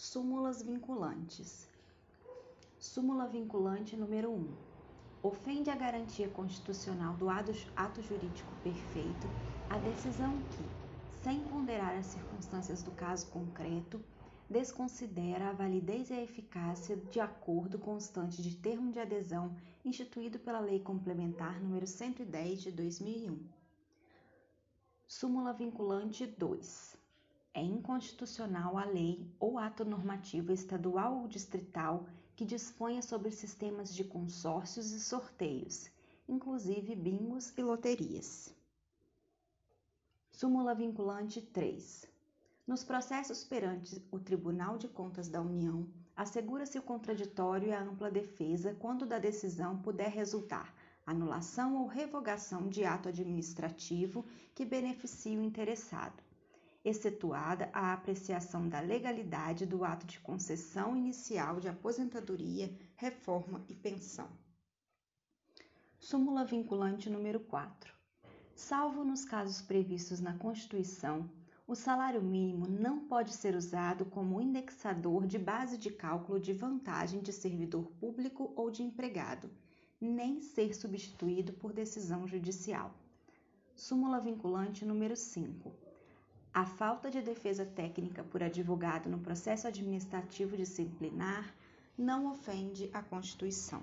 Súmulas vinculantes. Súmula vinculante número 1. Ofende a garantia constitucional do ato jurídico perfeito a decisão que, sem ponderar as circunstâncias do caso concreto, desconsidera a validez e a eficácia de acordo constante de termo de adesão instituído pela Lei Complementar número 110 de 2001. Súmula vinculante 2 é inconstitucional a lei ou ato normativo estadual ou distrital que disponha sobre sistemas de consórcios e sorteios, inclusive bingos e loterias. Súmula vinculante 3. Nos processos perante o Tribunal de Contas da União, assegura-se o contraditório e a ampla defesa quando da decisão puder resultar anulação ou revogação de ato administrativo que beneficie o interessado excetuada a apreciação da legalidade do ato de concessão inicial de aposentadoria, reforma e pensão. Súmula vinculante número 4. Salvo nos casos previstos na Constituição, o salário mínimo não pode ser usado como indexador de base de cálculo de vantagem de servidor público ou de empregado, nem ser substituído por decisão judicial. Súmula vinculante número 5 a falta de defesa técnica por advogado no processo administrativo disciplinar não ofende a Constituição.